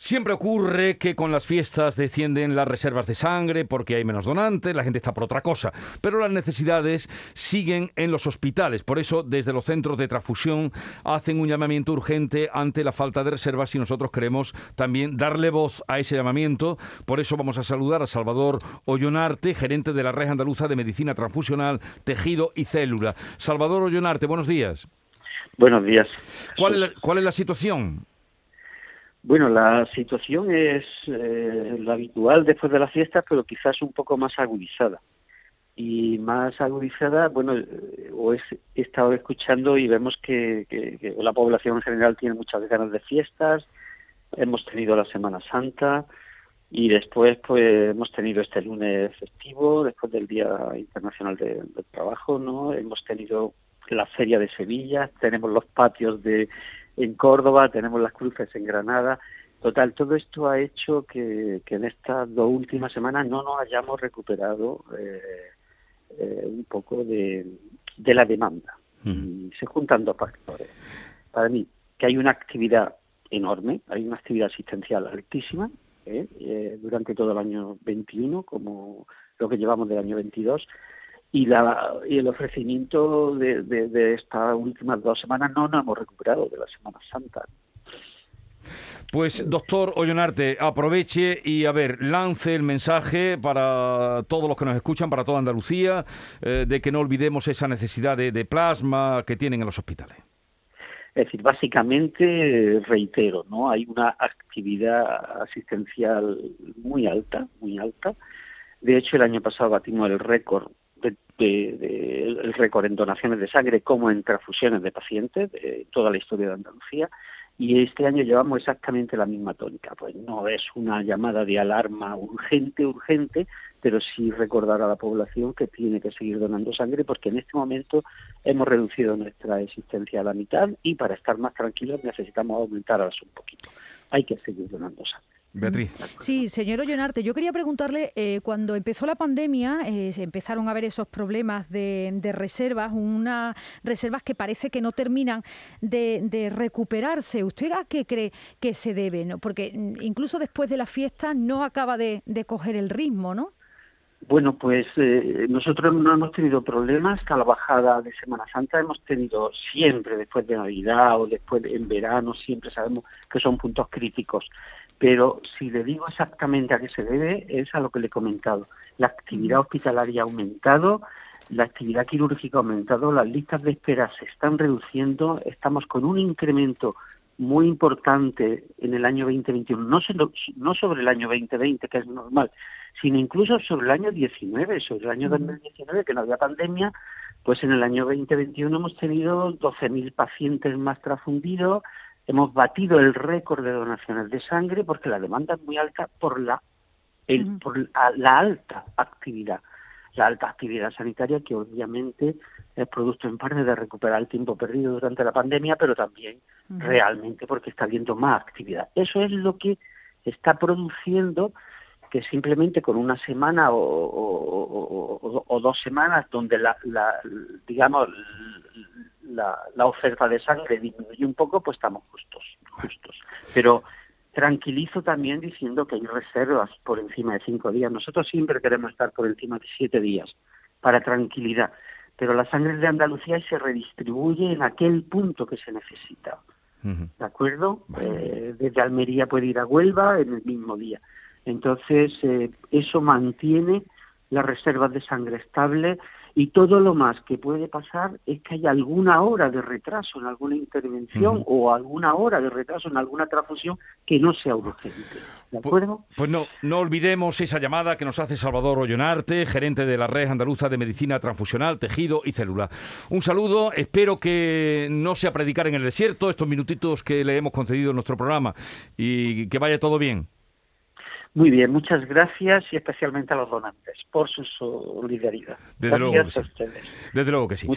Siempre ocurre que con las fiestas descienden las reservas de sangre porque hay menos donantes, la gente está por otra cosa, pero las necesidades siguen en los hospitales. Por eso, desde los centros de transfusión hacen un llamamiento urgente ante la falta de reservas y nosotros queremos también darle voz a ese llamamiento. Por eso vamos a saludar a Salvador Ollonarte, gerente de la Red Andaluza de Medicina Transfusional, Tejido y Célula. Salvador Ollonarte, buenos días. Buenos días. ¿Cuál es la, cuál es la situación? Bueno, la situación es eh, la habitual después de las fiestas, pero quizás un poco más agudizada. Y más agudizada, bueno, eh, o he estado escuchando y vemos que, que, la población en general tiene muchas ganas de fiestas. Hemos tenido la Semana Santa y después, pues, hemos tenido este lunes festivo, después del Día Internacional del Trabajo, ¿no? Hemos tenido la Feria de Sevilla, tenemos los patios de en Córdoba, tenemos las cruces en Granada. Total, todo esto ha hecho que, en estas dos últimas semanas no nos hayamos recuperado eh, eh, un poco de, la demanda. Se juntan dos factores. Para mí, que hay una actividad enorme, hay una actividad asistencial altísima ¿eh? durante todo el año 21, como lo que llevamos del año 22, y, la, y el ofrecimiento de, de, estas últimas dos semanas no nos hemos recuperado de la Semana Santa. Pues doctor Ollonarte, aproveche y a ver, lance el mensaje para todos los que nos escuchan, para toda Andalucía, eh, de que no olvidemos esa necesidad de, de, plasma que tienen en los hospitales. Es decir, básicamente reitero, ¿no? Hay una actividad asistencial muy alta, muy alta. De hecho, el año pasado batimos el récord de, el récord en donaciones de sangre como en transfusiones de pacientes, de toda la historia de Andalucía, y este año llevamos exactamente la misma tónica. Pues no es una llamada de alarma urgente, urgente, pero sí recordar a la población que tiene que seguir donando sangre porque en este momento hemos reducido nuestra existencia a la mitad y para estar más tranquilos necesitamos aumentar un poquito. Hay que seguir donando sangre. Beatriz. Sí, señor Ollonarte, yo quería preguntarle, eh, cuando empezó la pandemia, eh, empezaron a haber esos problemas de, reservas, unas reservas que parece que no terminan de, recuperarse. ¿Usted a qué cree que se debe? ¿no? Porque mm, incluso después de la fiesta no acaba de, coger el ritmo, ¿no? Bueno, pues eh, nosotros no hemos tenido problemas hasta la bajada de Semana Santa. Hemos tenido siempre, después de Navidad o después en verano, siempre sabemos que son puntos críticos pero si le digo exactamente a qué se debe, es a lo que le he comentado. La actividad hospitalaria ha aumentado, la actividad quirúrgica ha aumentado, las listas de espera se están reduciendo, estamos con un incremento muy importante en el año 2021, no, no sobre el año 2020, que es normal, sino incluso sobre el año 19, sobre el año 2019, que no había pandemia, pues en el año 2021 hemos tenido 12.000 pacientes más transfundidos, hemos batido el récord de donaciones de sangre porque la demanda es muy alta por la el, por la, alta actividad la alta actividad sanitaria que obviamente es producto en parte de recuperar el tiempo perdido durante la pandemia pero también realmente porque está habiendo más actividad. Eso es lo que está produciendo que simplemente con una semana o, dos semanas donde la, la digamos la, oferta de sangre disminuye un poco, pues estamos justos, justos. Pero tranquilizo también diciendo que hay reservas por encima de cinco días. Nosotros siempre queremos estar por encima de siete días para tranquilidad, pero la sangre de Andalucía se redistribuye en aquel punto que se necesita. ¿De acuerdo? Eh, desde Almería puede ir a Huelva en el mismo día. Entonces, eh, eso mantiene las reservas de sangre estable y todo lo más que puede pasar es que haya alguna hora de retraso en alguna intervención o alguna hora de retraso en alguna transfusión que no sea urgente. ¿De pues, acuerdo? Pues, no, no olvidemos esa llamada que nos hace Salvador Ollonarte, gerente de la Red Andaluza de Medicina Transfusional, Tejido y Célula. Un saludo, espero que no sea predicar en el desierto estos minutitos que le hemos concedido en nuestro programa y que vaya todo bien. Muy bien, muchas gracias y especialmente a los donantes por su solidaridad. Desde luego que sí. Desde luego que sí.